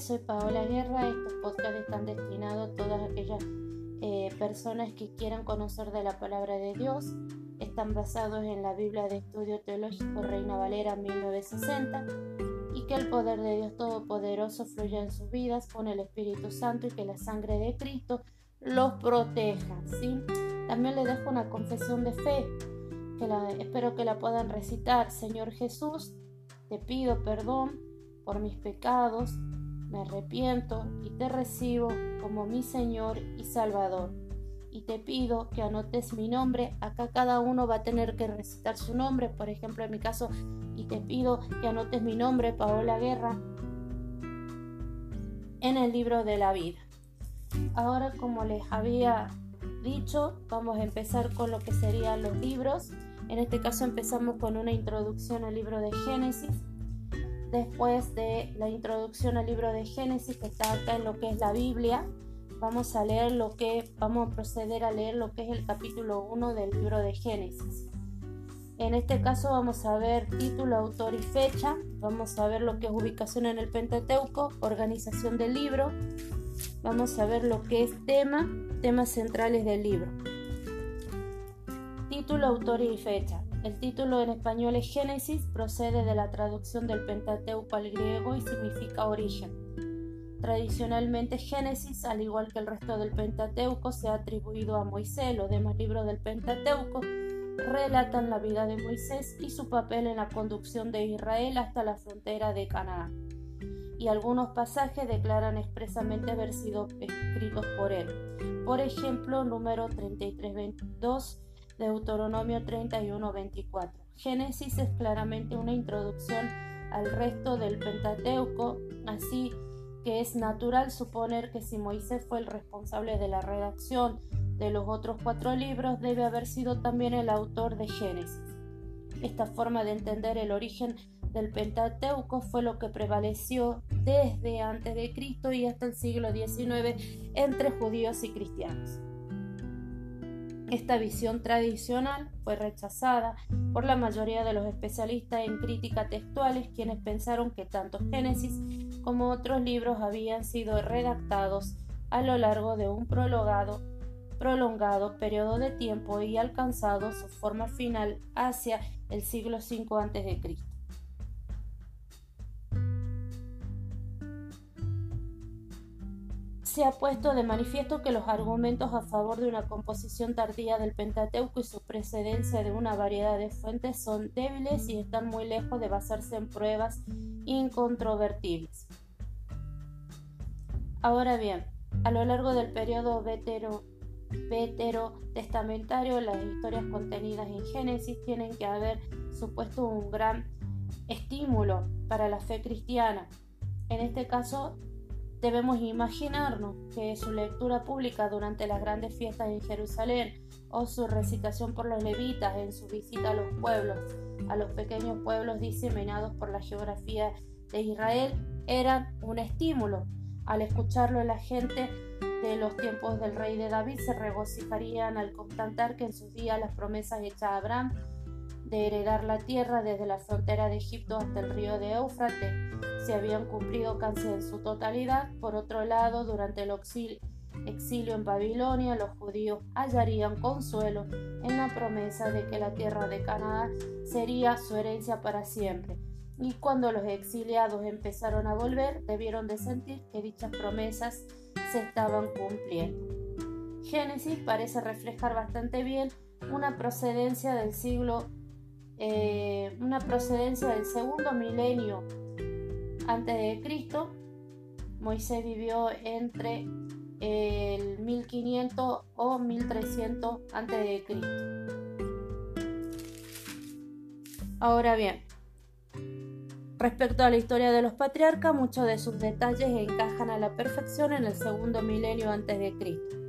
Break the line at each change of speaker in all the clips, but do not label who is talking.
soy Paola Guerra. Estos podcasts están destinados a todas aquellas eh, personas que quieran conocer de la palabra de Dios. Están basados en la Biblia de Estudio Teológico Reina Valera 1960 y que el poder de Dios Todopoderoso fluya en sus vidas con el Espíritu Santo y que la sangre de Cristo los proteja. ¿sí? También les dejo una confesión de fe que espero que la puedan recitar. Señor Jesús, te pido perdón por mis pecados, me arrepiento y te recibo como mi Señor y Salvador. Y te pido que anotes mi nombre. Acá cada uno va a tener que recitar su nombre. Por ejemplo, en mi caso, y te pido que anotes mi nombre, Paola Guerra, en el libro de la vida. Ahora, como les había dicho, vamos a empezar con lo que serían los libros. En este caso empezamos con una introducción al libro de Génesis Después de la introducción al libro de Génesis, que está acá en lo que es la Biblia, vamos a leer lo que, vamos a proceder a leer lo que es el capítulo 1 del libro de Génesis. En este caso vamos a ver título, autor y fecha, vamos a ver lo que es ubicación en el Pentateuco, organización del libro, vamos a ver lo que es tema, temas centrales del libro. Título, autor y fecha. El título en español es Génesis, procede de la traducción del Pentateuco al griego y significa origen. Tradicionalmente Génesis, al igual que el resto del Pentateuco, se ha atribuido a Moisés. Los demás libros del Pentateuco relatan la vida de Moisés y su papel en la conducción de Israel hasta la frontera de Canaán. Y algunos pasajes declaran expresamente haber sido escritos por él. Por ejemplo, número 3322 Deuteronomio 31-24. Génesis es claramente una introducción al resto del Pentateuco, así que es natural suponer que si Moisés fue el responsable de la redacción de los otros cuatro libros, debe haber sido también el autor de Génesis. Esta forma de entender el origen del Pentateuco fue lo que prevaleció desde antes de Cristo y hasta el siglo XIX entre judíos y cristianos. Esta visión tradicional fue rechazada por la mayoría de los especialistas en crítica textuales, quienes pensaron que tanto Génesis como otros libros habían sido redactados a lo largo de un prolongado, periodo de tiempo y alcanzado su forma final hacia el siglo V a.C. se ha puesto de manifiesto que los argumentos a favor de una composición tardía del Pentateuco y su precedencia de una variedad de fuentes son débiles y están muy lejos de basarse en pruebas incontrovertibles. Ahora bien, a lo largo del periodo testamentario, las historias contenidas en Génesis tienen que haber supuesto un gran estímulo para la fe cristiana. En este caso, Debemos imaginarnos que su lectura pública durante las grandes fiestas en Jerusalén o su recitación por los levitas en su visita a los pueblos, a los pequeños pueblos diseminados por la geografía de Israel, eran un estímulo. Al escucharlo la gente de los tiempos del rey de David se regocijarían al constatar que en sus días las promesas hechas a Abraham de heredar la tierra desde la frontera de Egipto hasta el río de Éufrates se habían cumplido casi en su totalidad. Por otro lado, durante el exilio en Babilonia, los judíos hallarían consuelo en la promesa de que la tierra de Canadá sería su herencia para siempre. Y cuando los exiliados empezaron a volver, debieron de sentir que dichas promesas se estaban cumpliendo. Génesis parece reflejar bastante bien una procedencia del siglo eh, una procedencia del segundo milenio antes de Cristo. Moisés vivió entre el 1500 o 1300 antes de Cristo. Ahora bien, respecto a la historia de los patriarcas, muchos de sus detalles encajan a la perfección en el segundo milenio antes de Cristo.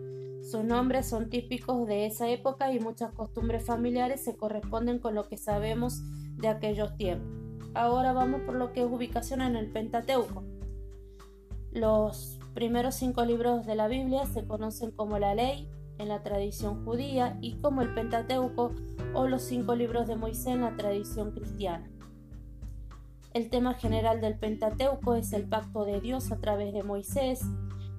Sus nombres son típicos de esa época y muchas costumbres familiares se corresponden con lo que sabemos de aquellos tiempos. Ahora vamos por lo que es ubicación en el Pentateuco. Los primeros cinco libros de la Biblia se conocen como la ley en la tradición judía y como el Pentateuco o los cinco libros de Moisés en la tradición cristiana. El tema general del Pentateuco es el pacto de Dios a través de Moisés,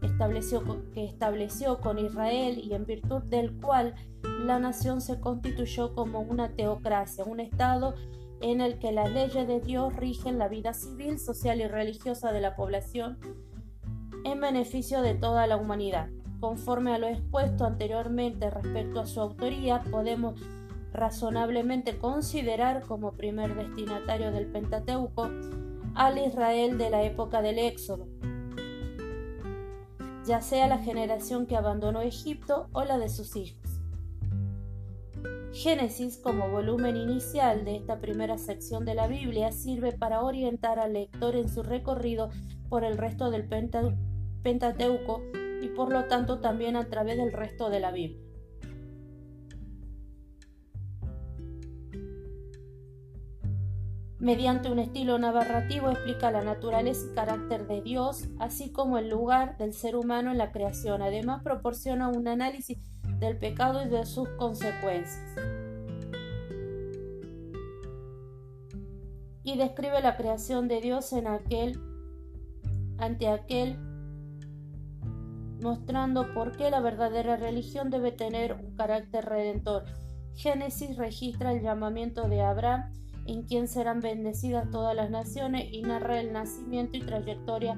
estableció, que estableció con Israel y en virtud del cual la nación se constituyó como una teocracia, un Estado en el que las leyes de Dios rigen la vida civil, social y religiosa de la población en beneficio de toda la humanidad. Conforme a lo expuesto anteriormente respecto a su autoría, podemos razonablemente considerar como primer destinatario del Pentateuco al Israel de la época del Éxodo, ya sea la generación que abandonó Egipto o la de sus hijos. Génesis, como volumen inicial de esta primera sección de la Biblia, sirve para orientar al lector en su recorrido por el resto del Pentateuco y por lo tanto también a través del resto de la Biblia. Mediante un estilo narrativo explica la naturaleza y carácter de Dios, así como el lugar del ser humano en la creación. Además, proporciona un análisis del pecado y de sus consecuencias. Y describe la creación de Dios en aquel ante aquel mostrando por qué la verdadera religión debe tener un carácter redentor. Génesis registra el llamamiento de Abraham en quien serán bendecidas todas las naciones y narra el nacimiento y trayectoria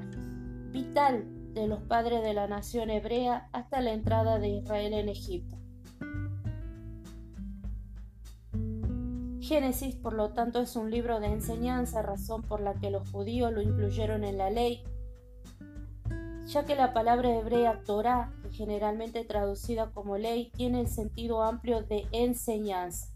vital de los padres de la nación hebrea hasta la entrada de Israel en Egipto. Génesis, por lo tanto, es un libro de enseñanza, razón por la que los judíos lo incluyeron en la ley, ya que la palabra hebrea Torah, generalmente traducida como ley, tiene el sentido amplio de enseñanza.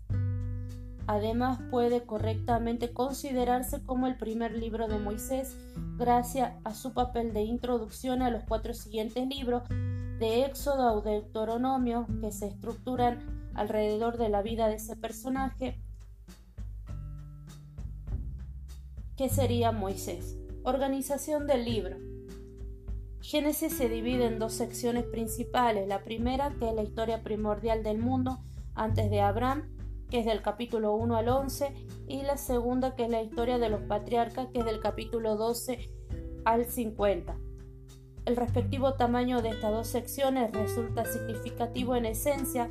Además puede correctamente considerarse como el primer libro de Moisés gracias a su papel de introducción a los cuatro siguientes libros de Éxodo o Deuteronomio que se estructuran alrededor de la vida de ese personaje que sería Moisés. Organización del libro. Génesis se divide en dos secciones principales. La primera, que es la historia primordial del mundo antes de Abraham, que es del capítulo 1 al 11, y la segunda, que es la historia de los patriarcas, que es del capítulo 12 al 50. El respectivo tamaño de estas dos secciones resulta significativo en esencia.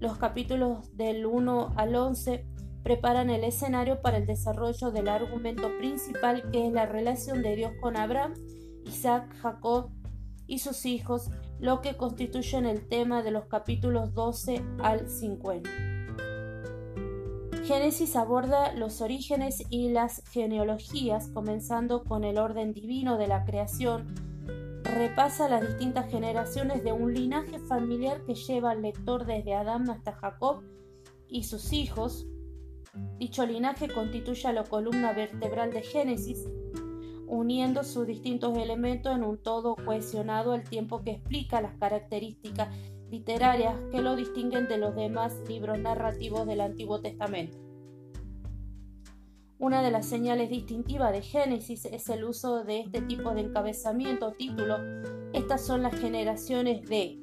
Los capítulos del 1 al 11 preparan el escenario para el desarrollo del argumento principal que es la relación de Dios con Abraham, Isaac, Jacob y sus hijos, lo que constituye el tema de los capítulos 12 al 50. Génesis aborda los orígenes y las genealogías, comenzando con el orden divino de la creación. Repasa las distintas generaciones de un linaje familiar que lleva al lector desde Adán hasta Jacob y sus hijos. Dicho linaje constituye la columna vertebral de Génesis, uniendo sus distintos elementos en un todo cohesionado al tiempo que explica las características literarias que lo distinguen de los demás libros narrativos del Antiguo Testamento. Una de las señales distintivas de Génesis es el uso de este tipo de encabezamiento o título. Estas son las generaciones de.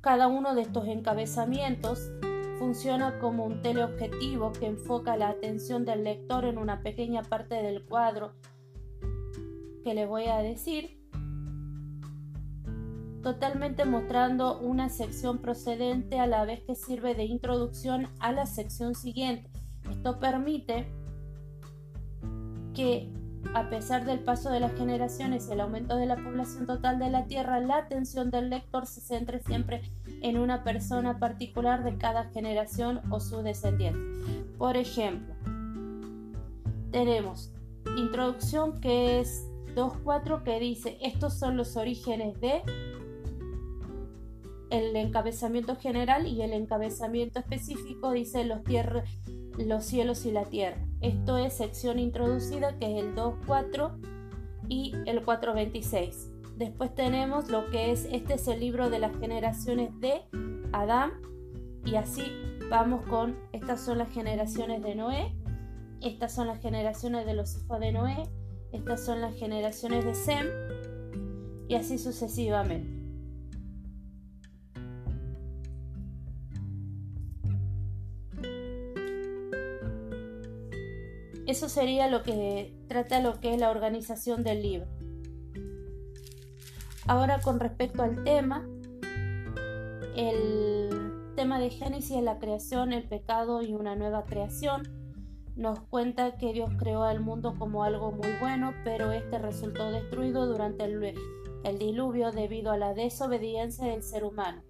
Cada uno de estos encabezamientos funciona como un teleobjetivo que enfoca la atención del lector en una pequeña parte del cuadro que le voy a decir totalmente mostrando una sección procedente a la vez que sirve de introducción a la sección siguiente. Esto permite que a pesar del paso de las generaciones y el aumento de la población total de la Tierra, la atención del lector se centre siempre en una persona particular de cada generación o su descendiente. Por ejemplo, tenemos introducción que es 2.4 que dice estos son los orígenes de el encabezamiento general y el encabezamiento específico dice los, los cielos y la tierra. Esto es sección introducida que es el 2.4 y el 4.26. Después tenemos lo que es, este es el libro de las generaciones de Adán y así vamos con, estas son las generaciones de Noé, estas son las generaciones de los hijos de Noé, estas son las generaciones de Sem y así sucesivamente. Eso sería lo que trata lo que es la organización del libro. Ahora con respecto al tema, el tema de Génesis es la creación, el pecado y una nueva creación. Nos cuenta que Dios creó al mundo como algo muy bueno, pero este resultó destruido durante el diluvio debido a la desobediencia del ser humano.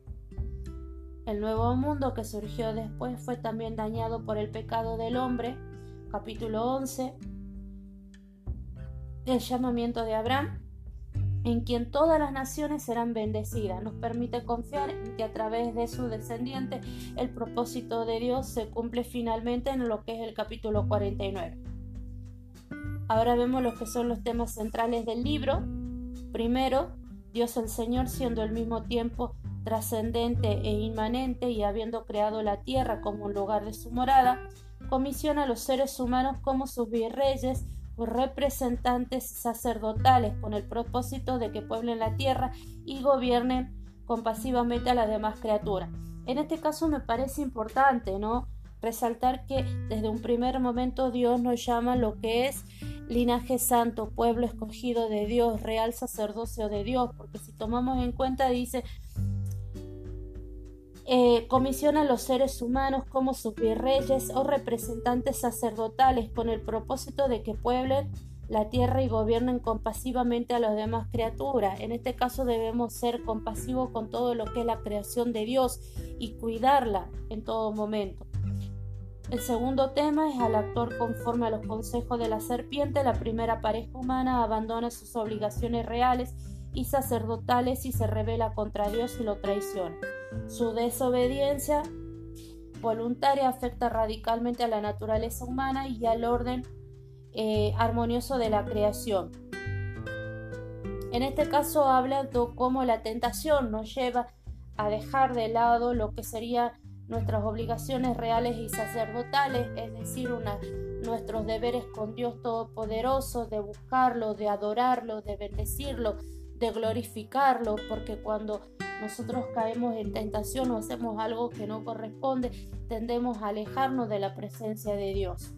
El nuevo mundo que surgió después fue también dañado por el pecado del hombre, capítulo 11, el llamamiento de Abraham, en quien todas las naciones serán bendecidas. Nos permite confiar que a través de su descendiente el propósito de Dios se cumple finalmente en lo que es el capítulo 49. Ahora vemos lo que son los temas centrales del libro. Primero, Dios el Señor siendo al mismo tiempo trascendente e inmanente y habiendo creado la tierra como un lugar de su morada, comisiona a los seres humanos como sus virreyes o representantes sacerdotales con el propósito de que pueblen la tierra y gobiernen compasivamente a las demás criaturas. En este caso me parece importante, ¿no? Resaltar que desde un primer momento Dios nos llama lo que es linaje santo, pueblo escogido de Dios, real sacerdocio de Dios, porque si tomamos en cuenta dice eh, comisiona a los seres humanos como sus virreyes o representantes sacerdotales con el propósito de que pueblen la tierra y gobiernen compasivamente a las demás criaturas. En este caso debemos ser compasivos con todo lo que es la creación de Dios y cuidarla en todo momento. El segundo tema es al actuar conforme a los consejos de la serpiente, la primera pareja humana abandona sus obligaciones reales y sacerdotales y se revela contra Dios y lo traiciona. Su desobediencia voluntaria afecta radicalmente a la naturaleza humana y al orden eh, armonioso de la creación. En este caso habla de cómo la tentación nos lleva a dejar de lado lo que serían nuestras obligaciones reales y sacerdotales, es decir, nuestros deberes con Dios Todopoderoso, de buscarlo, de adorarlo, de bendecirlo, de glorificarlo, porque cuando nosotros caemos en tentación o hacemos algo que no corresponde, tendemos a alejarnos de la presencia de Dios.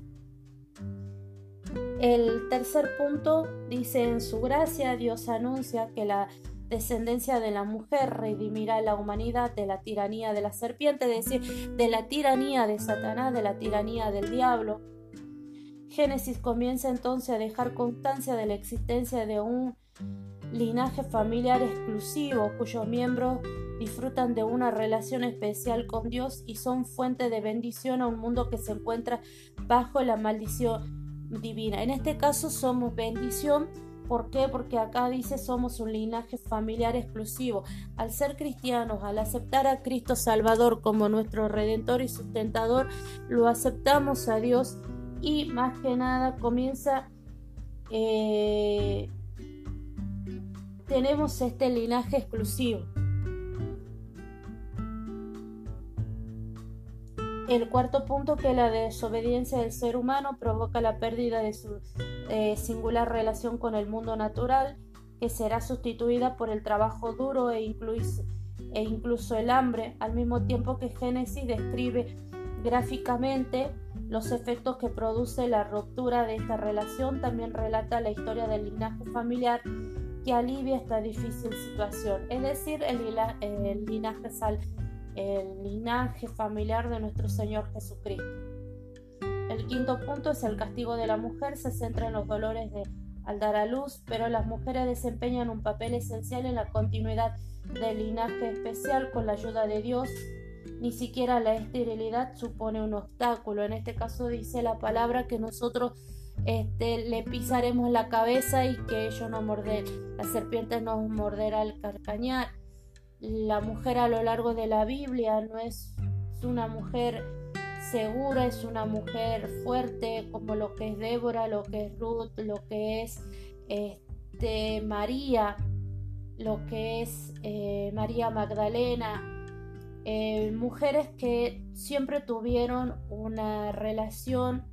El tercer punto dice, en su gracia Dios anuncia que la descendencia de la mujer redimirá la humanidad de la tiranía de la serpiente, es decir, de la tiranía de Satanás, de la tiranía del diablo. Génesis comienza entonces a dejar constancia de la existencia de un linaje familiar exclusivo cuyos miembros disfrutan de una relación especial con Dios y son fuente de bendición a un mundo que se encuentra bajo la maldición divina. En este caso somos bendición. ¿Por qué? Porque acá dice somos un linaje familiar exclusivo. Al ser cristianos, al aceptar a Cristo Salvador como nuestro redentor y sustentador, lo aceptamos a Dios y más que nada comienza eh, tenemos este linaje exclusivo. El cuarto punto que la desobediencia del ser humano provoca la pérdida de su eh, singular relación con el mundo natural, que será sustituida por el trabajo duro e, e incluso el hambre, al mismo tiempo que Génesis describe gráficamente los efectos que produce la ruptura de esta relación, también relata la historia del linaje familiar que alivia esta difícil situación, es decir, el, linaje, el linaje familiar de nuestro Señor Jesucristo. El quinto punto es el castigo de la mujer, se centra en los dolores de, al dar a luz, pero las mujeres desempeñan un papel esencial en la continuidad del linaje especial con la ayuda de Dios. Ni siquiera la esterilidad supone un obstáculo. En este caso dice la palabra que nosotros este, le pisaremos la cabeza y que ellos no morder, la serpiente nos morderá el carcañar. La mujer a lo largo de la Biblia no es una mujer segura, es una mujer fuerte como lo que es Débora, lo que es Ruth, lo que es este, María, lo que es eh, María Magdalena, eh, mujeres que siempre tuvieron una relación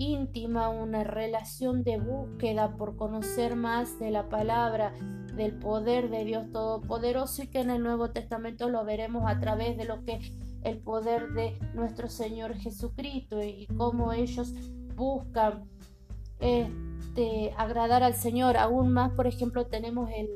íntima, una relación de búsqueda por conocer más de la palabra, del poder de Dios Todopoderoso y que en el Nuevo Testamento lo veremos a través de lo que el poder de nuestro Señor Jesucristo y cómo ellos buscan este, agradar al Señor. Aún más, por ejemplo, tenemos el,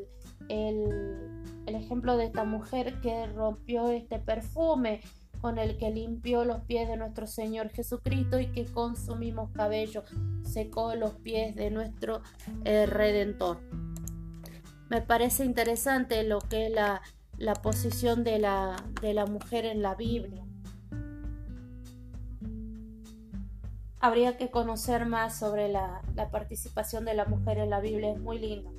el ejemplo de esta mujer que rompió este perfume con el que limpió los pies de nuestro Señor Jesucristo y que con su mismo cabello secó los pies de nuestro eh, Redentor. Me parece interesante lo que es la, posición de la, de la mujer en la Biblia. Habría que conocer más sobre la, la participación de la mujer en la Biblia, es muy lindo.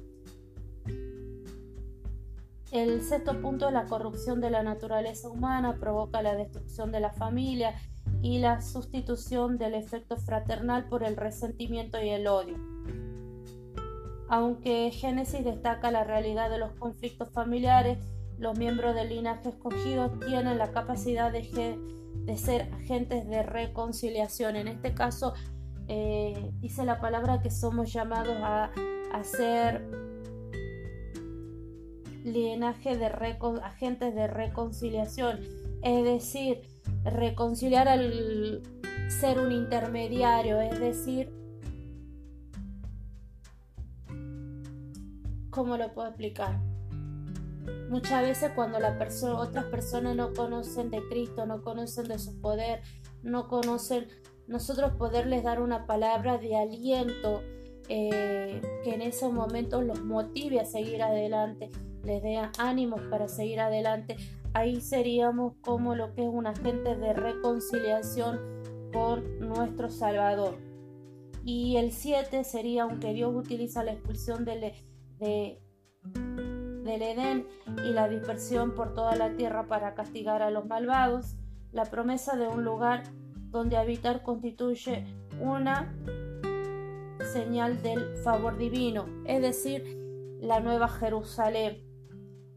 El sexto punto, la corrupción de la naturaleza humana provoca la destrucción de la familia y la sustitución del efecto fraternal por el resentimiento y el odio. Aunque Génesis destaca la realidad de los conflictos familiares, los miembros del linaje escogido tienen la capacidad de, ser agentes de reconciliación. En este caso, eh, dice la palabra que somos llamados a, a ser linaje de agentes de reconciliación, es decir, reconciliar al ser un intermediario, es decir, ¿cómo lo puedo explicar? Muchas veces cuando la persona, otras personas no conocen de Cristo, no conocen de su poder, no conocen, nosotros poderles dar una palabra de aliento eh, que en esos momentos los motive a seguir adelante les dé ánimos para seguir adelante, ahí seríamos como lo que es un agente de reconciliación con nuestro Salvador. Y el 7 sería, aunque Dios utiliza la expulsión del, de, del Edén y la dispersión por toda la tierra para castigar a los malvados, la promesa de un lugar donde habitar constituye una señal del favor divino, es decir, la nueva Jerusalén.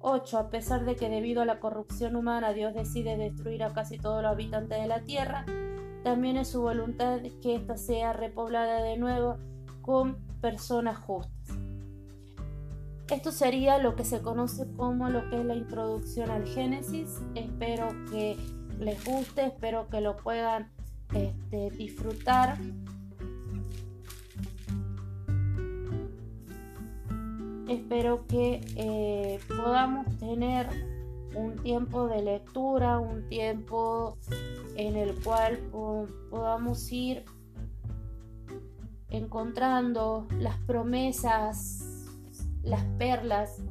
8. A pesar de que debido a la corrupción humana Dios decide destruir a casi todos los habitantes de la tierra, también es su voluntad que ésta sea repoblada de nuevo con personas justas. Esto sería lo que se conoce como lo que es la introducción al Génesis. Espero que les guste, espero que lo puedan este, disfrutar. Espero que eh, podamos tener un tiempo de lectura, un tiempo en el cual podamos ir encontrando las promesas, las perlas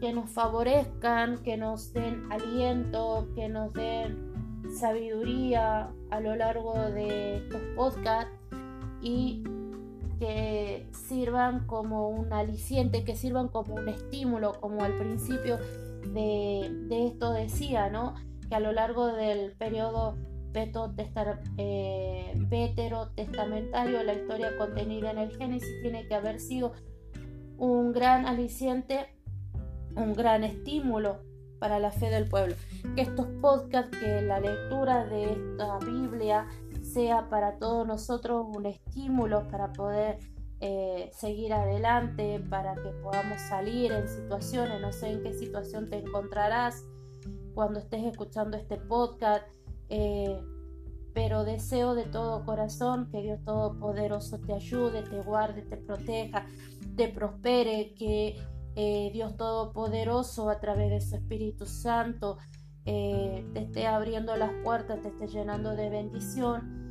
que nos favorezcan, que nos den aliento, que nos den sabiduría a lo largo de estos podcasts. Y que sirvan como un aliciente, que sirvan como un estímulo, como al principio de, esto decía, ¿no? Que a lo largo del periodo eh, testamentario la historia contenida en el Génesis tiene que haber sido un gran aliciente, un gran estímulo para la fe del pueblo. Que estos podcasts, que la lectura de esta Biblia sea para todos nosotros un estímulo para poder eh, seguir adelante, para que podamos salir en situaciones, no sé en qué situación te encontrarás cuando estés escuchando este podcast, eh, pero deseo de todo corazón que Dios Todopoderoso te ayude, te guarde, te proteja, te prospere, que eh, Dios Todopoderoso a través de su Espíritu Santo te esté abriendo las puertas, te esté llenando de bendición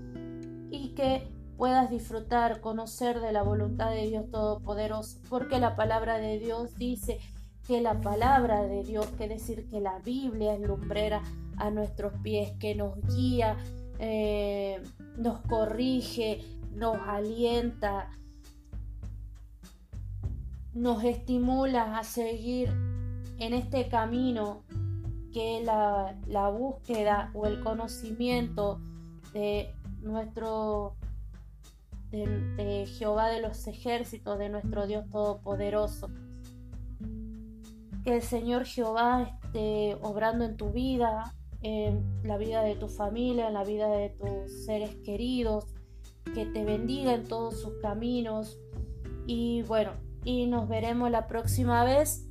y que puedas disfrutar, conocer de la voluntad de Dios Todopoderoso, porque la palabra de Dios dice que la palabra de Dios, que decir que la Biblia es lumbrera a nuestros pies, que nos guía, eh, nos corrige, nos alienta, nos estimula a seguir en este camino que la, la búsqueda o el conocimiento de nuestro de, Jehová de los ejércitos, de nuestro Dios Todopoderoso. Que el Señor Jehová esté obrando en tu vida, en la vida de tu familia, en la vida de tus seres queridos, que te bendiga en todos sus caminos. Y bueno, y nos veremos la próxima vez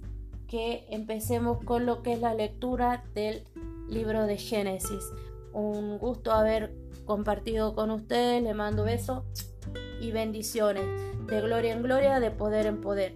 que empecemos con lo que es la lectura del libro de Génesis. Un gusto haber compartido con ustedes. Le mando besos y bendiciones. De gloria en gloria, de poder en poder.